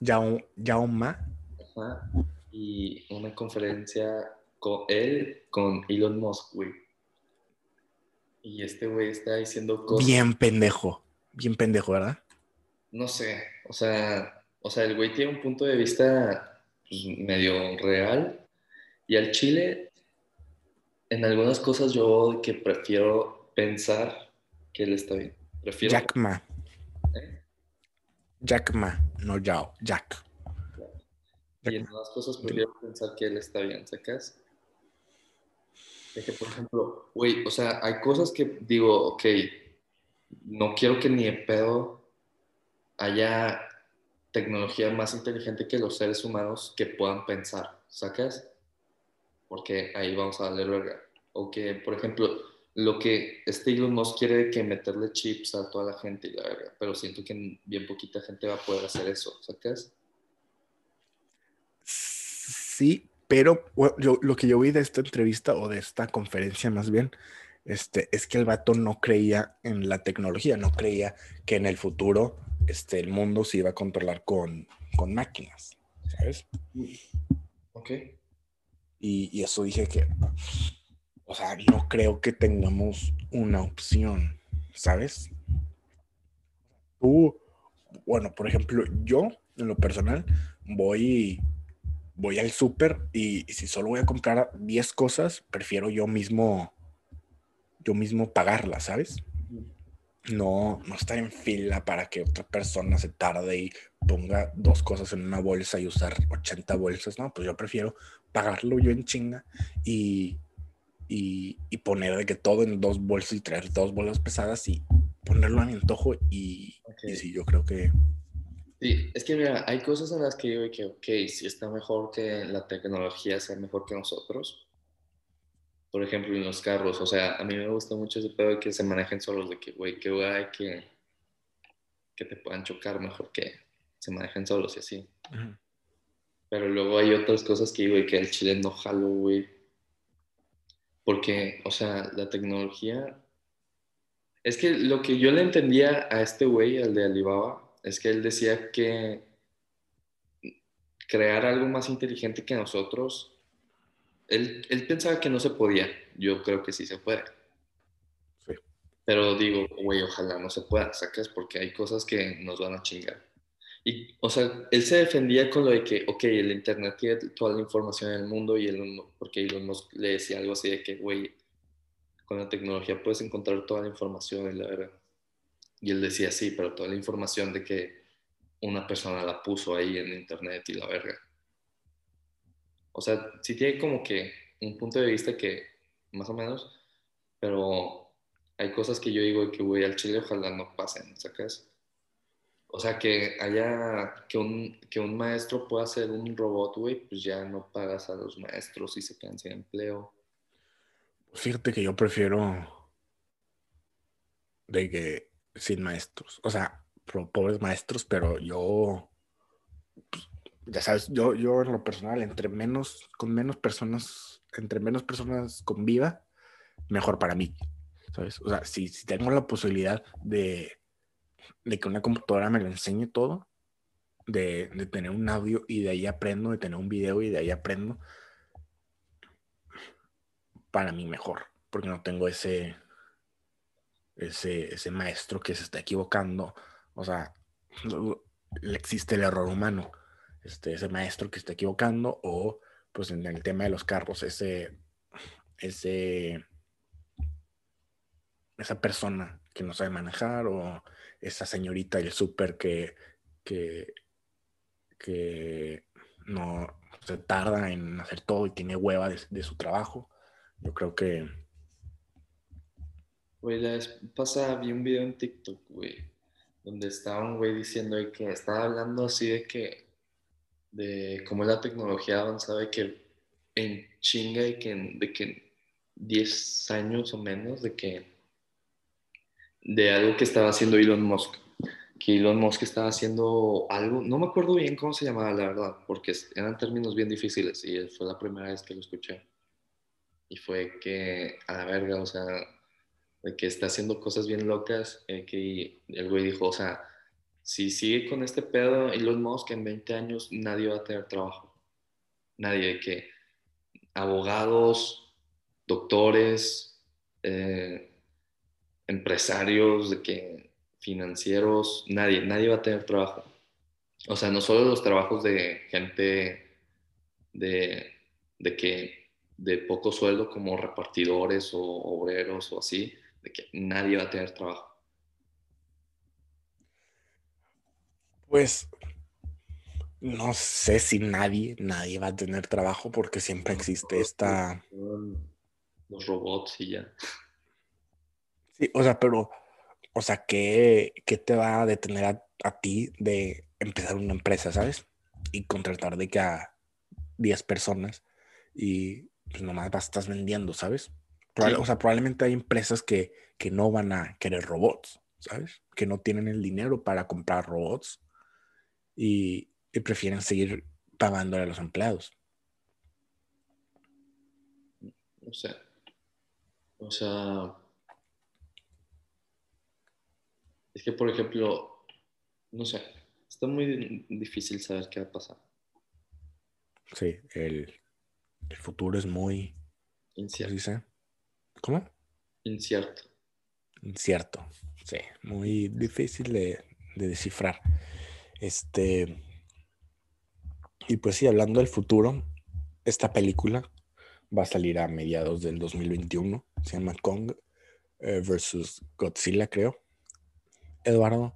Yao, Yao Ma. Ajá, y una conferencia con él, con Elon Musk, güey. Y este güey está diciendo cosas. Bien pendejo. Bien pendejo, ¿verdad? No sé, o sea, o sea, el güey tiene un punto de vista pues, medio real. Y al Chile, en algunas cosas yo que prefiero pensar que él está bien. Prefiero. Jack Ma. ¿eh? Jack Ma, no Yao, Jack. Y en otras cosas prefiero pensar que él está bien, ¿sacas? De que, por ejemplo, güey, o sea, hay cosas que digo, ok, no quiero que ni de pedo haya tecnología más inteligente que los seres humanos que puedan pensar, ¿sacas? Porque ahí vamos a darle verga. O que, por ejemplo, lo que este Elon Musk quiere que meterle chips a toda la gente la pero siento que bien poquita gente va a poder hacer eso, ¿sacas? Sí, pero yo, lo que yo vi de esta entrevista o de esta conferencia más bien, este, es que el vato no creía en la tecnología, no creía que en el futuro este, el mundo se iba a controlar con, con máquinas, ¿sabes? Ok. Y, y eso dije que, o sea, no creo que tengamos una opción, ¿sabes? Tú, bueno, por ejemplo, yo en lo personal voy, voy al súper y, y si solo voy a comprar 10 cosas, prefiero yo mismo, yo mismo pagarlas, ¿sabes? No, no estar en fila para que otra persona se tarde y ponga dos cosas en una bolsa y usar 80 bolsas, no, pues yo prefiero pagarlo yo en chinga y, y, y poner de que todo en dos bolsas y traer dos bolas pesadas y ponerlo a mi antojo y, Ok. y sí, yo creo que Sí, es que mira, hay cosas en las que digo que, ok, si está mejor que la tecnología sea mejor que nosotros. Por ejemplo, en los carros, o sea, a mí me gusta mucho ese pedo de que se manejen solos, de que, güey, que hay que, que te puedan chocar mejor que se manejen solos y así. Pero luego hay otras cosas que digo que al chile no jalo, güey. Porque, o sea, la tecnología... Es que lo que yo le entendía a este güey, al de Alibaba, es que él decía que crear algo más inteligente que nosotros, él, él pensaba que no se podía. Yo creo que sí se puede. Sí. Pero digo, güey, ojalá no se pueda, ¿sacas? Porque hay cosas que nos van a chingar. Y, o sea, él se defendía con lo de que, ok, el Internet tiene toda la información del mundo y él, porque Elon Musk le decía algo así de que, güey, con la tecnología puedes encontrar toda la información y la verdad. Y él decía, sí, pero toda la información de que una persona la puso ahí en Internet y la verga. O sea, sí tiene como que un punto de vista que, más o menos, pero hay cosas que yo digo que, güey, al chile ojalá no pasen, ¿sacas? O sea, que haya, que un, que un maestro pueda ser un robot, güey, pues ya no pagas a los maestros y se quedan sin empleo. Fíjate que yo prefiero de que sin maestros, o sea, pobres maestros, pero yo, pues, ya sabes, yo, yo en lo personal, entre menos, con menos personas, entre menos personas conviva, mejor para mí, ¿sabes? O sea, si, si tengo la posibilidad de, de que una computadora me lo enseñe todo, de, de tener un audio y de ahí aprendo, de tener un video y de ahí aprendo, para mí mejor, porque no tengo ese, ese, ese maestro que se está equivocando, o sea, existe el error humano, este, ese maestro que está equivocando, o pues en el tema de los carros, ese, ese, esa persona que no sabe manejar, o esa señorita del súper que, que, que no se tarda en hacer todo y tiene hueva de, su trabajo. Yo creo que Güey, la vez pasada vi un video en TikTok, güey, donde estaba un güey diciendo que estaba hablando así de que, de cómo la tecnología avanzada, de que en chinga y que, de que en 10 años o menos, de que, de algo que estaba haciendo Elon Musk, que Elon Musk estaba haciendo algo, no me acuerdo bien cómo se llamaba, la verdad, porque eran términos bien difíciles y fue la primera vez que lo escuché. Y fue que, a la verga, o sea, de que está haciendo cosas bien locas, eh, que el güey dijo, o sea, si sigue con este pedo Elon Musk en 20 años, nadie va a tener trabajo. Nadie, que abogados, doctores, eh, empresarios, de que financieros, nadie, nadie va a tener trabajo. O sea, no solo los trabajos de gente de, de que de poco sueldo como repartidores o obreros o así, de que nadie va a tener trabajo. Pues no sé si nadie, nadie va a tener trabajo porque siempre existe esta... Los robots y ya. Sí, o sea, pero, o sea, ¿qué, qué te va a detener a, a ti de empezar una empresa, sabes? Y contratar de que a 10 personas y pues nomás vas, estás vendiendo, ¿sabes? Probable- Sí. O sea, probablemente hay empresas que, que no van a querer robots, ¿sabes? Que no tienen el dinero para comprar robots y, y prefieren seguir pagándole a los empleados. No sé. O sea. Es que, por ejemplo, no sé. Está muy difícil saber qué va a pasar. Sí, el, el futuro es muy, ¿cómo se Incierto. dice? ¿Cómo? Incierto. Incierto, sí, muy difícil de, de descifrar. Este, y pues sí, hablando del futuro, esta película va a salir a mediados del 2021. Se llama Kong eh, versus Godzilla, creo. Eduardo,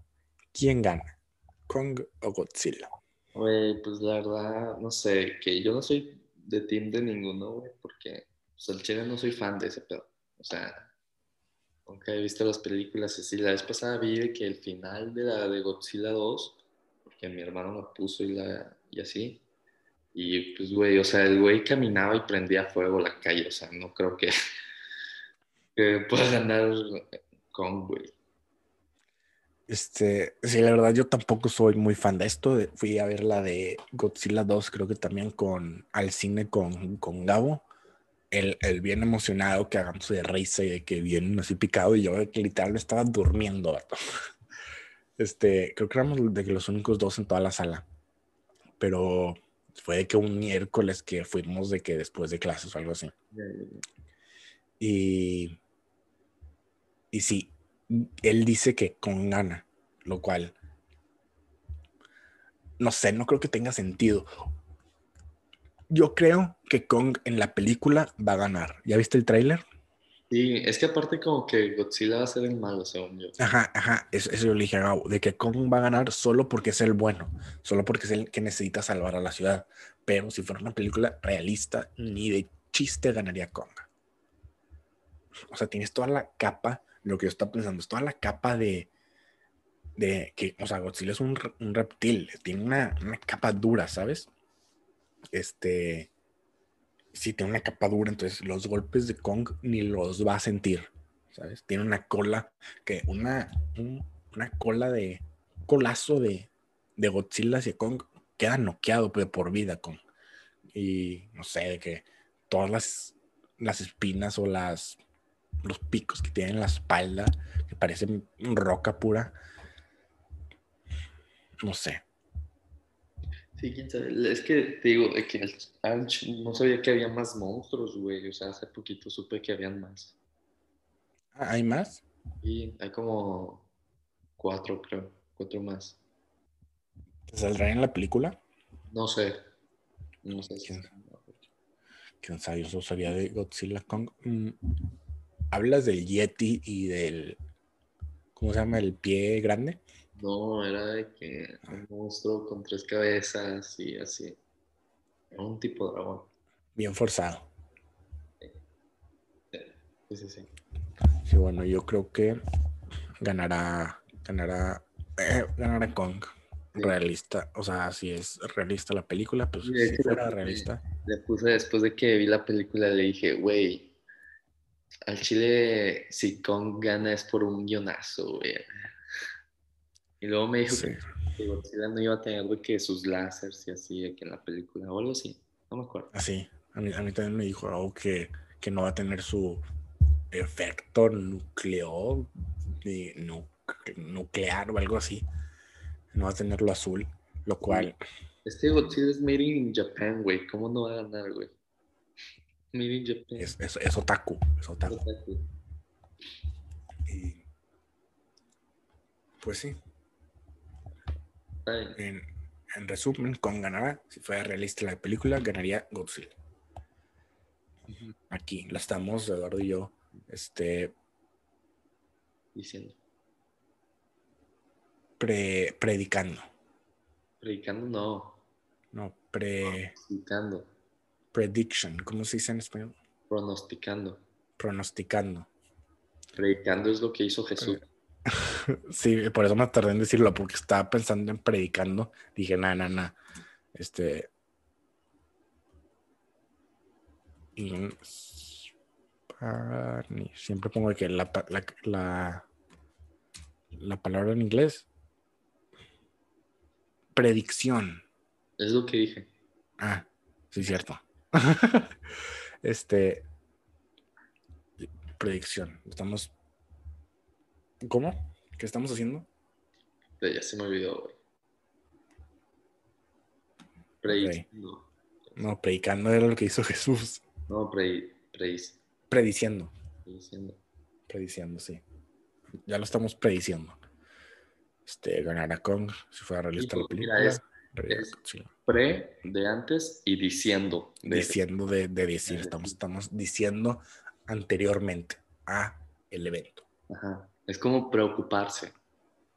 ¿quién gana? ¿Kong o Godzilla? Güey, pues la verdad, no sé, que yo no soy de team de ninguno, güey, porque pues, no soy fan de ese pedo. O sea, nunca he visto las películas así. La vez pasada vi que el final de la de Godzilla 2, porque mi hermano la puso y, la, y así. Y pues, güey, o sea, el güey caminaba y prendía fuego la calle. O sea, no creo que, (laughs) pueda ganar con, güey. Este, sí, la verdad yo tampoco soy muy fan de esto. Fui a ver la de Godzilla 2, creo que también con al cine con, con Gabo. El, el bien emocionado que hagamos de risa y de que bien así picado y yo que literal estaba durmiendo. vato. (laughs) Este, creo que éramos de que los únicos dos en toda la sala. Pero fue de que un miércoles que fuimos de que después de clases o algo así. Y, y sí, él dice que con gana, lo cual no sé, no creo que tenga sentido. Yo creo que Kong en la película va a ganar. ¿Ya viste el tráiler? Sí, es que aparte como que Godzilla va a ser el malo, según yo. Ajá, ajá, eso, eso yo le dije a Gabo, de que Kong va a ganar solo porque es el bueno, solo porque es el que necesita salvar a la ciudad. Pero si fuera una película realista, ni de chiste ganaría Kong. O sea, tienes toda la capa, lo que yo estaba pensando, es toda la capa de, de que, o sea, Godzilla es un, re- un reptil, tiene una, una capa dura, ¿sabes? Este, sí, tiene una capa dura, entonces los golpes de Kong ni los va a sentir, ¿sabes? Tiene una cola, que una, un- una cola de, colazo de, de Godzilla hacia Kong, queda noqueado de por vida Kong. Y no sé, de que todas las, las espinas o las, los picos que tiene en la espalda, que parecen roca pura, no sé. Sí, quién sabe. Es que te digo, que no sabía que había más monstruos, güey. O sea, hace poquito supe que habían más. Ah, ¿Hay más? Y hay como cuatro, creo. Cuatro más. ¿Saldrá en la película? No sé. No sé si. ¿Quién? quién sabe, yo solo sabía de Godzilla Kong. Mm, Hablas del Yeti y del. ¿Cómo se llama? El pie grande. No, era de que un monstruo con tres cabezas y así. Era un tipo de dragón. Bien forzado. Sí, sí, sí. Sí, bueno, yo creo que ganará, ganará, eh, ganará Kong. Sí. Realista, o sea, si es realista la película, pues Sí, si fuera realista. Le puse después de que vi la película, le dije, güey, al chile, si Kong gana es por un guionazo, güey. Y luego me dijo Sí. que, Godzilla no iba a tener de que sus láseres y así, de que en la película o algo así. No me acuerdo. Así, a mí, a mí también me dijo algo que, que no va a tener su efecto nucleo, ni nu- nuclear o algo así. No va a tener lo azul, lo cual, Este Godzilla es made in Japan, güey. ¿Cómo no va a ganar, güey? Made in Japan. es, es, es otaku, es otaku. Otaku. Y, pues sí, en, en resumen, con ganará, si fuera realista la película, ganaría Godzilla. Aquí la estamos, Eduardo y yo, este, Diciendo. pre, predicando. Predicando no. No, pre, Pronosticando. Prediction, ¿cómo se dice en español? Pronosticando. Pronosticando. Predicando es lo que hizo Jesús. (laughs) Sí, por eso me tardé en decirlo, porque estaba pensando en predicando. Dije, nada, nada, nada. Este. in Spanish. Siempre pongo que la, la, la, la palabra en inglés. Predicción. Es lo que dije. Ah, sí, cierto. (laughs) este. Predicción. Estamos. ¿Cómo? ¿Qué estamos haciendo? Ya se me olvidó, güey. Predicando. No, predicando era lo que hizo Jesús. No, pre, predic- Prediciendo. prediciendo. Prediciendo, sí. Ya lo estamos prediciendo. Este, ganará Kong si fuera realista la mira, película. es- Realidad, es- sí. Pre de antes y diciendo. de- Diciendo de, de decir, de estamos, estamos diciendo anteriormente a el evento. Ajá. Es como preocuparse.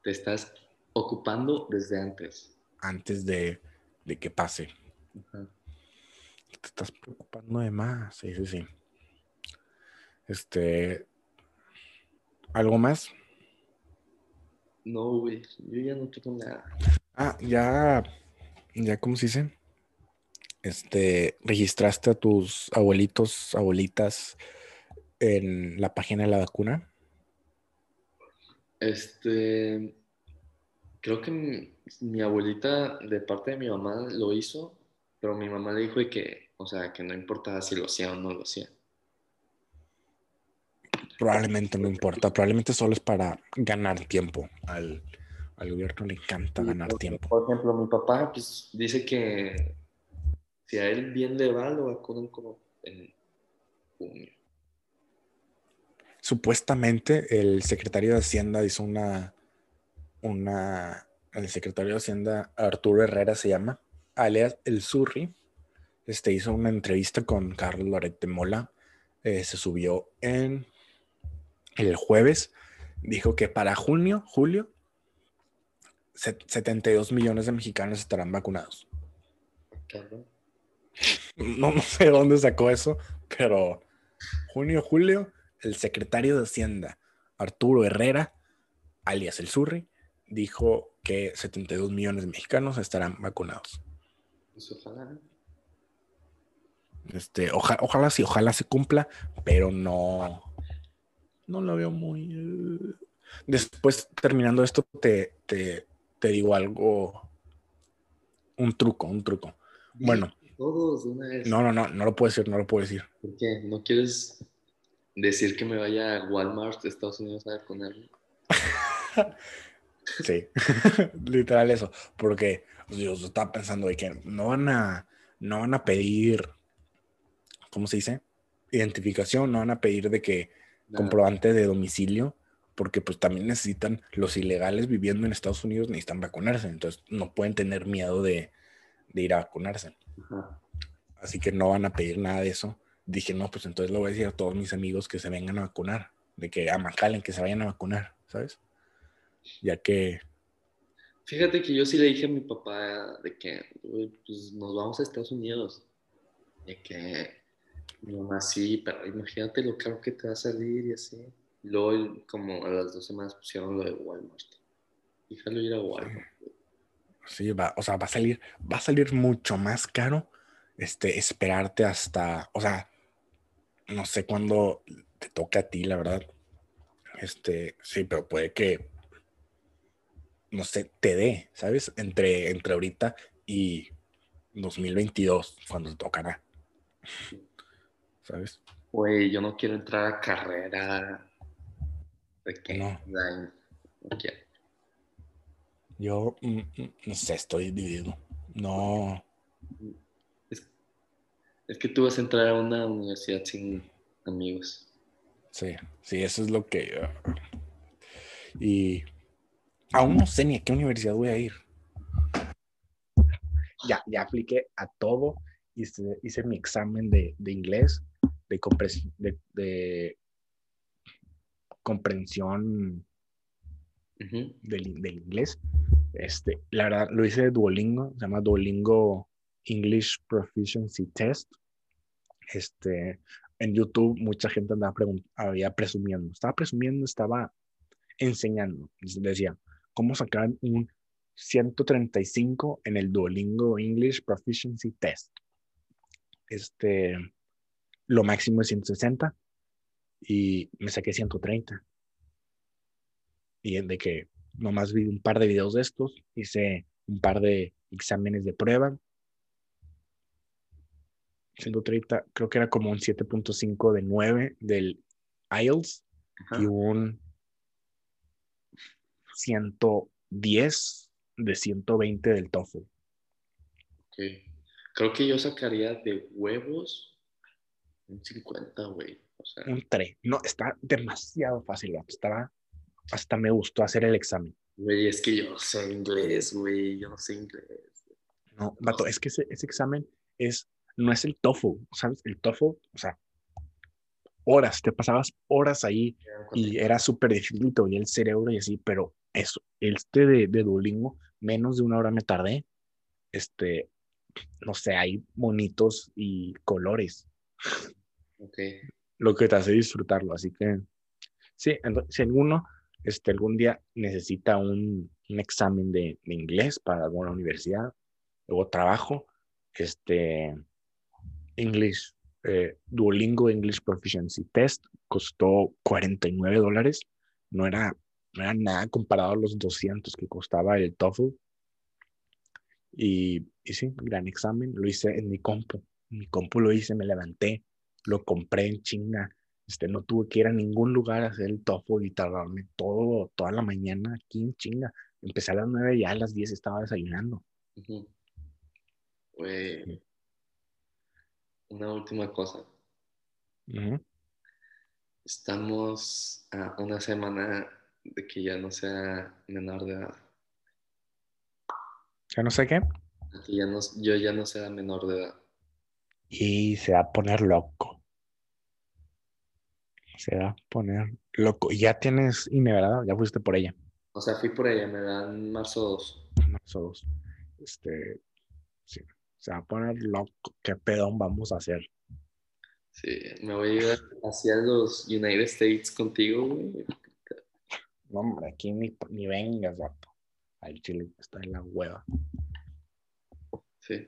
Te estás ocupando desde antes. Antes de, de que pase. Ajá. Te estás preocupando de más. Sí, sí, sí. Este. ¿Algo más? No, güey. Yo ya no tengo nada. Ah, ya, ya, ¿cómo se dice? Este, registraste a tus abuelitos, abuelitas en la página de la vacuna. Este. Creo que mi, mi abuelita, de parte de mi mamá, lo hizo, pero mi mamá le dijo que, o sea, que no importaba si lo hacía o no lo hacía. Probablemente no importa, probablemente solo es para ganar tiempo. Al, al gobierno le encanta Sí, ganar por- tiempo. Por ejemplo, mi papá, pues, dice que si a él bien le va, lo vacunan como en junio. Supuestamente el secretario de Hacienda hizo una, una, el secretario de Hacienda Arturo Herrera se llama, alias El Surri, este hizo una entrevista con Carlos Loret de Mola, eh, se subió en el jueves, dijo que para junio, julio, 72 millones de mexicanos estarán vacunados. No, no sé de dónde sacó eso, pero junio, julio, el secretario de Hacienda, Arturo Herrera, alias el Surri, dijo que 72 millones de mexicanos estarán vacunados. Pues ojalá. Este, oja- ojalá sí, ojalá se cumpla, pero no, no lo veo muy. eh. Después, terminando esto, te, te, te digo algo, un truco, un truco. Bueno. Todos de una vez. No, no, no, no lo puedo decir, no lo puedo decir. ¿Por qué? ¿No quieres decir que me vaya a Walmart de Estados Unidos a vacunar? (laughs) Sí, (laughs) literal eso, porque pues, yo estaba pensando de que no van a, no van a pedir, ¿cómo se dice? Identificación, no van a pedir de que comprobante de domicilio, porque pues también necesitan, los ilegales viviendo en Estados Unidos necesitan vacunarse, entonces no pueden tener miedo de, de ir a vacunarse, Ajá. así que no van a pedir nada de eso. Dije, no, pues entonces le voy a decir a todos mis amigos que se vengan a vacunar, de que a McAllen, que se vayan a vacunar, ¿sabes? Ya que Fíjate que yo sí le dije a mi papá de que "Güey, pues, nos vamos a Estados Unidos. De que mi mamá sí, pero imagínate lo caro que te va a salir y así. Luego, como a las dos semanas pusieron lo de Walmart. Déjalo ir a Walmart. Sí, va, o sea, va a salir, va a salir mucho más caro este, esperarte hasta, o sea, no sé cuándo te toque a ti, la verdad. Este, sí, pero puede que, no sé, te dé, ¿sabes? Entre, entre ahorita y 2022, cuando te tocará. ¿Sabes? Güey, yo no quiero entrar a carrera de que No. quiero. Yo, mm, mm, no sé, estoy dividido. No, Es, es que tú vas a entrar a una universidad sin amigos. sí, sí, eso es lo que... ah, y aún no sé ni a qué universidad voy a ir. Ya, ya apliqué a todo, hice, hice mi examen de, de inglés, de, compres- de, de comprensión Ujú. del, del inglés. Este, la verdad, lo hice de Duolingo, se llama Duolingo English Proficiency Test. Este, en YouTube mucha gente andaba había presumiendo, estaba presumiendo, estaba enseñando. Decía, ¿cómo sacar un 135 en el Duolingo English Proficiency Test? Este, lo máximo es 160 y me saqué 130 y de que nomás vi un par de videos de estos, hice un par de exámenes de prueba. 130, creo que era como un 7.5 de 9 del IELTS Ajá. y un 110 de 120 del TOEFL. Ok. Creo que yo sacaría de huevos un 50, güey. O sea, Un 3. No, está demasiado fácil. Estaba, hasta me gustó hacer el examen. güey, es que yo no sé inglés, güey. Yo no sé inglés. No, vato, es que ese, ese examen es, no es el TOEFL, ¿sabes? El TOEFL, o sea, horas, te pasabas horas ahí y era súper difícil, dolía el cerebro y así, pero eso, este de, de Duolingo, menos de una hora me tardé, este, no sé, hay monitos y colores, Ok. Lo que te hace disfrutarlo, así que, sí, si alguno, este, algún día necesita un, un examen de, de inglés para alguna universidad, luego trabajo, este, English, eh, Duolingo English Proficiency Test costó 49 dólares, no era, no era nada comparado a los 200 que costaba el TOEFL. Y, y sí, gran examen, lo hice en mi compu, en mi compu lo hice, me levanté, lo compré en China, este, no tuve que ir a ningún lugar a hacer el TOEFL y tardarme todo, toda la mañana aquí en China. Empecé a las 9 y ya a las 10 estaba desayunando. Una última cosa. Estamos a una semana de que ya no sea menor de edad. Ya no sé qué. Que ya no, yo ya no sea menor de edad. Y se va a poner loco. Se va a poner loco. Y ya tienes INE, ¿verdad? Ya fuiste por ella. O sea, fui por ella, me dan marzo 2. Marzo dos. Este, sí. Se va a poner loco. ¿Qué pedón vamos a hacer? Sí, me voy a ir hacia los United States contigo, güey. No, hombre, aquí ni, ni vengas, vato. Al chile está en la hueva. Sí.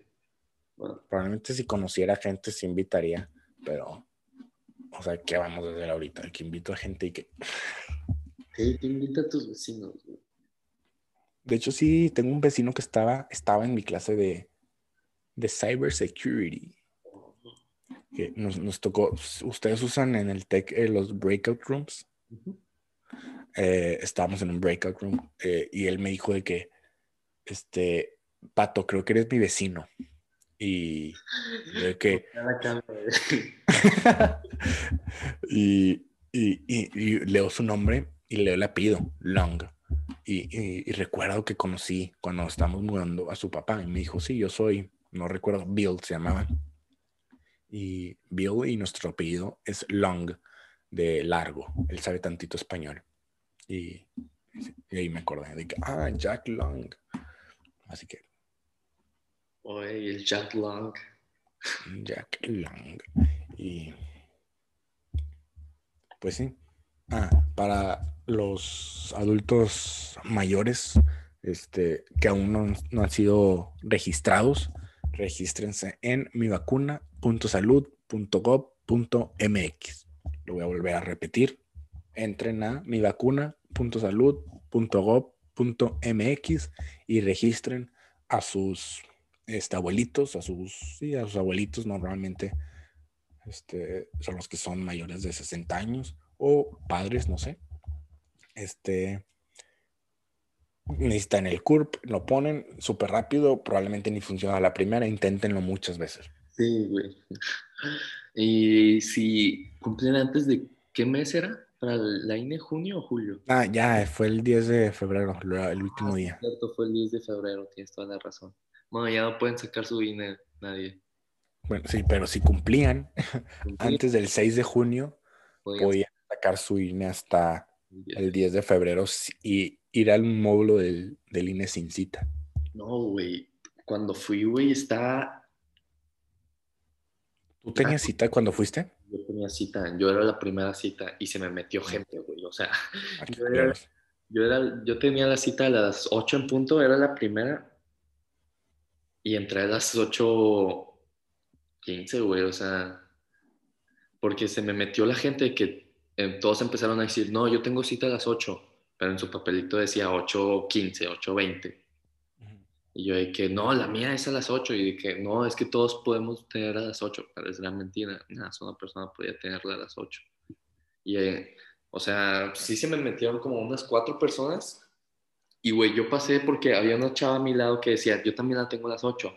Bueno, Probablemente si conociera gente se invitaría, pero, o sea, ¿qué vamos a hacer ahorita? Que invito a gente y que... sí, te invita a tus vecinos, güey. De hecho, sí, tengo un vecino que estaba, estaba en mi clase de, de cybersecurity. Que nos, nos tocó, ustedes usan en el tech eh, los breakout rooms. Eh, estábamos en un breakout room eh, y él me dijo de que, este, Pato, creo que eres mi vecino. Y de que, (laughs) (laughs) y, y, y- y leo su nombre y leo el apellido, Long. Y, y- y recuerdo que conocí cuando estábamos mudando a su papá y me dijo, sí, yo soy, no recuerdo, Bill se llamaba. Y Bill y nuestro apellido es Long, de largo. Él sabe tantito español. Y, y ahí me acordé de que, ah, Jack Long. Así que, Oye, el Jack Long. Jack Lang. Y. Pues sí. Ah, para los adultos mayores este, que aún no, no han sido registrados, regístrense en mivacuna.salud.gov.mx. Lo voy a volver a repetir. Entren a mivacuna.salud.gov.mx y registren a sus este, abuelitos, a sus, sí, a sus abuelitos normalmente este, son los que son mayores de 60 años o padres, no sé. Este, necesitan el CURP, lo ponen súper rápido, probablemente ni funciona la primera, inténtenlo muchas veces. Sí, güey. Y si cumplen antes de qué mes era? ¿Para la INE junio o julio? Ah, ya, fue el 10 de febrero, el último día. Cierto, fue el 10 de febrero, tienes toda la razón. Bueno, ya no pueden sacar su INE nadie. Bueno, sí, pero si cumplían antes del 6 de junio, Podían podían sacar su INE hasta el 10 de febrero y ir al módulo del, del INE sin cita. No, güey. Cuando fui, güey, estaba. ¿Tú tenías cita cuando fuiste? Yo tenía cita, yo era la primera cita y se me metió gente, güey. O sea, Ah, (laughs) Yo era- yo, era, yo tenía la cita a las 8 en punto, era la primera. Y entré a las 8.15, güey. O sea, porque se me metió la gente que eh, todos empezaron a decir, no, yo tengo cita a las 8, pero en su papelito decía 8.15, 8.20. Y yo dije, no, la mía es a las 8. Y dije, no, es que todos podemos tener a las 8. Pero es gran mentira. Nada, solo una persona podía tenerla a las 8. Y, eh, o sea, sí se me metieron como unas cuatro personas. Y, güey, yo pasé porque había una chava a mi lado que decía, yo también la tengo a las 8.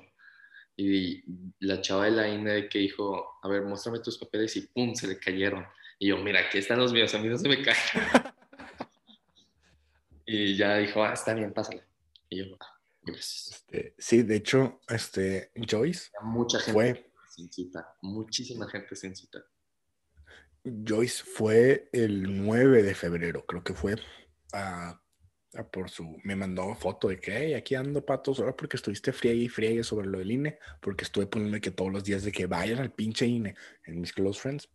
Y la chava de la INE que dijo, a ver, muéstrame tus papeles y pum, se le cayeron. Y yo, mira, aquí están los míos, a mí no se me caen. (laughs) y ya dijo, ah, está bien, pásale. Y yo, ah, gracias. Este, sí, de hecho, este, Joyce Mucha gente fue, sin cita, muchísima gente sin cita. Joyce fue el 9 de febrero, creo que fue a, por su, me mandó foto de que "Hey, aquí ando patos, ahora porque estuviste friegue y friegue sobre lo del INE, porque estuve poniendo que todos los días de que vayan al pinche INE en mis close friends.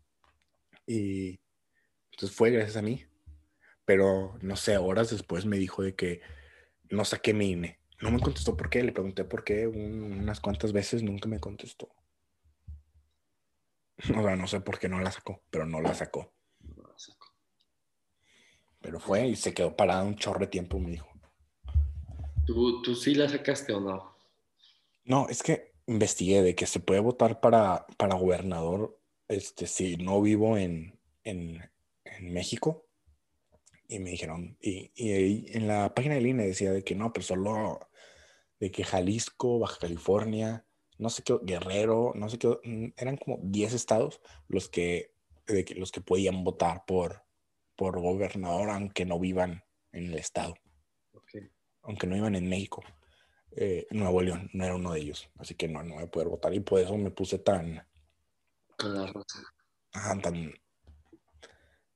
Y entonces fue gracias a mí. Pero no sé, horas después me dijo de que no saqué mi INE. No me contestó por qué, le pregunté por qué un- unas cuantas veces, nunca me contestó. (laughs) O sea, no sé por qué no la sacó, pero no la sacó. Pero fue y se quedó parada un chorro de tiempo, me dijo. ¿Tú, ¿Tú sí la sacaste o no? No, es que investigué de que se puede votar para, para gobernador este, si no vivo en, en, en México. Y me dijeron, y, y en la página del INE decía de que no, pero solo de que Jalisco, Baja California, no sé qué, Guerrero, no sé qué, mm, eran como 10 estados los que, de que, los que podían votar por, por gobernador, aunque no vivan en el estado, aunque no vivan en México. Eh, Nuevo León no era uno de ellos, así que no, no voy a poder votar y por eso me puse tan, raza. ah, tan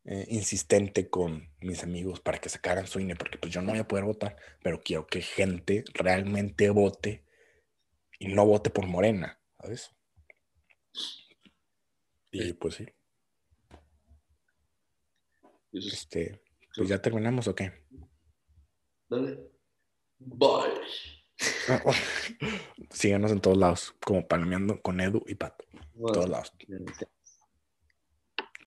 eh, insistente con mis amigos para que sacaran su INE, porque pues yo no voy a poder votar, pero quiero que gente realmente vote y no vote por Morena, ¿sabes? Y pues sí, este, pues ya terminamos o qué? Dale. Bye. (laughs) Síganos en todos lados, como palomeando con Edu y Pato, en todos lados.